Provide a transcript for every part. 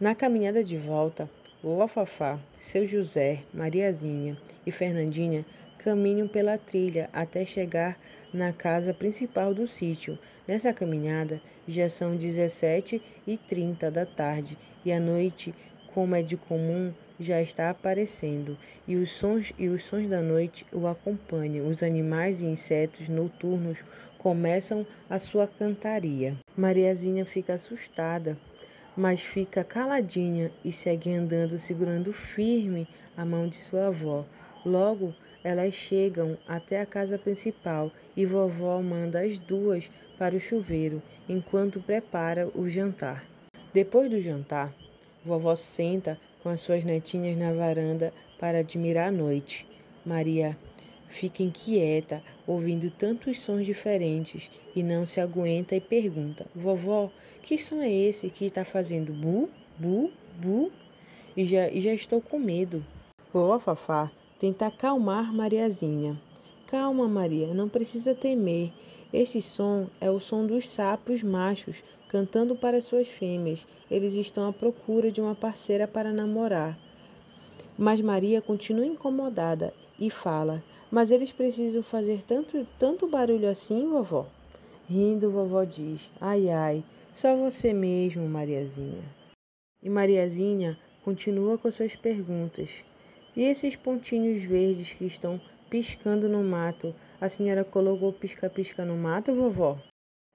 Na caminhada de volta, vovó Fafá, seu José, Mariazinha e Fernandinha caminham pela trilha até chegar na casa principal do sítio. Nessa caminhada já são 17 e 30 da tarde e a noite, como é de comum, já está aparecendo e os sons e os sons da noite o acompanham. Os animais e insetos noturnos começam a sua cantaria. Mariazinha fica assustada, mas fica caladinha e segue andando segurando firme a mão de sua avó. Logo, elas chegam até a casa principal e vovó manda as duas para o chuveiro enquanto prepara o jantar. Depois do jantar, vovó senta com as suas netinhas na varanda para admirar a noite. Maria fica inquieta, ouvindo tantos sons diferentes e não se aguenta e pergunta: Vovó, que som é esse que está fazendo bu, bu, bu? E já, e já estou com medo. Vovó Fafá tenta acalmar Mariazinha. Calma, Maria, não precisa temer. Esse som é o som dos sapos machos cantando para suas fêmeas. Eles estão à procura de uma parceira para namorar. Mas Maria continua incomodada e fala: Mas eles precisam fazer tanto, tanto barulho assim, vovó? Rindo, vovó diz: Ai, ai, só você mesmo, Mariazinha. E Mariazinha continua com suas perguntas. E esses pontinhos verdes que estão piscando no mato? A senhora colocou pisca-pisca no mato, vovó?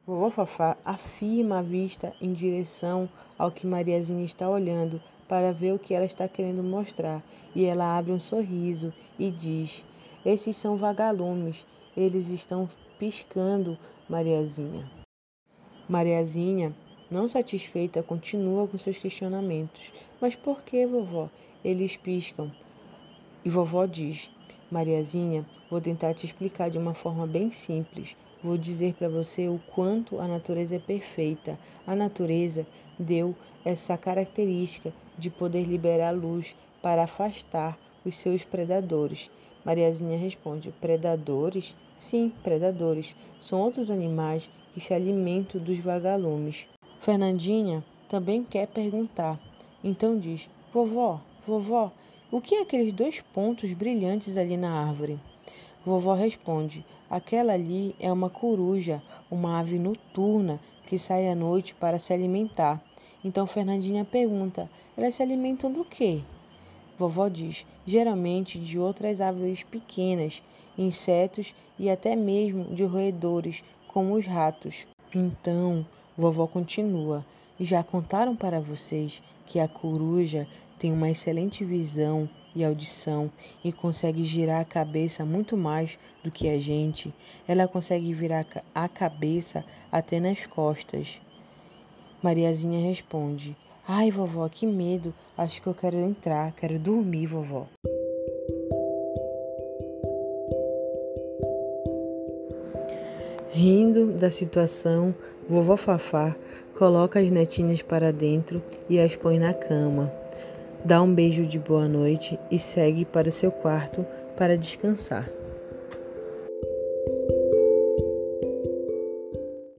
Vovó Fafá afirma a vista em direção ao que Mariazinha está olhando para ver o que ela está querendo mostrar. E ela abre um sorriso e diz: Esses são vagalumes, eles estão piscando, Mariazinha. Mariazinha, não satisfeita, continua com seus questionamentos. Mas por que, vovó? Eles piscam. E vovó diz: Mariazinha, vou tentar te explicar de uma forma bem simples. Vou dizer para você o quanto a natureza é perfeita. A natureza deu essa característica de poder liberar luz para afastar os seus predadores. Mariazinha responde: Predadores? Sim, predadores. São outros animais que se alimentam dos vagalumes. Fernandinha também quer perguntar. Então diz: Vovó, vovó, o que é aqueles dois pontos brilhantes ali na árvore? Vovó responde: Aquela ali é uma coruja, uma ave noturna que sai à noite para se alimentar. Então Fernandinha pergunta: Elas se alimentam do quê? Vovó diz: Geralmente de outras aves pequenas, insetos e até mesmo de roedores, como os ratos. Então, vovó continua: Já contaram para vocês que a coruja tem uma excelente visão e audição e consegue girar a cabeça muito mais do que a gente. Ela consegue virar a cabeça até nas costas. Mariazinha responde: Ai, vovó, que medo. Acho que eu quero entrar, quero dormir, vovó. Rindo da situação, vovó Fafá coloca as netinhas para dentro e as põe na cama dá um beijo de boa noite e segue para o seu quarto para descansar.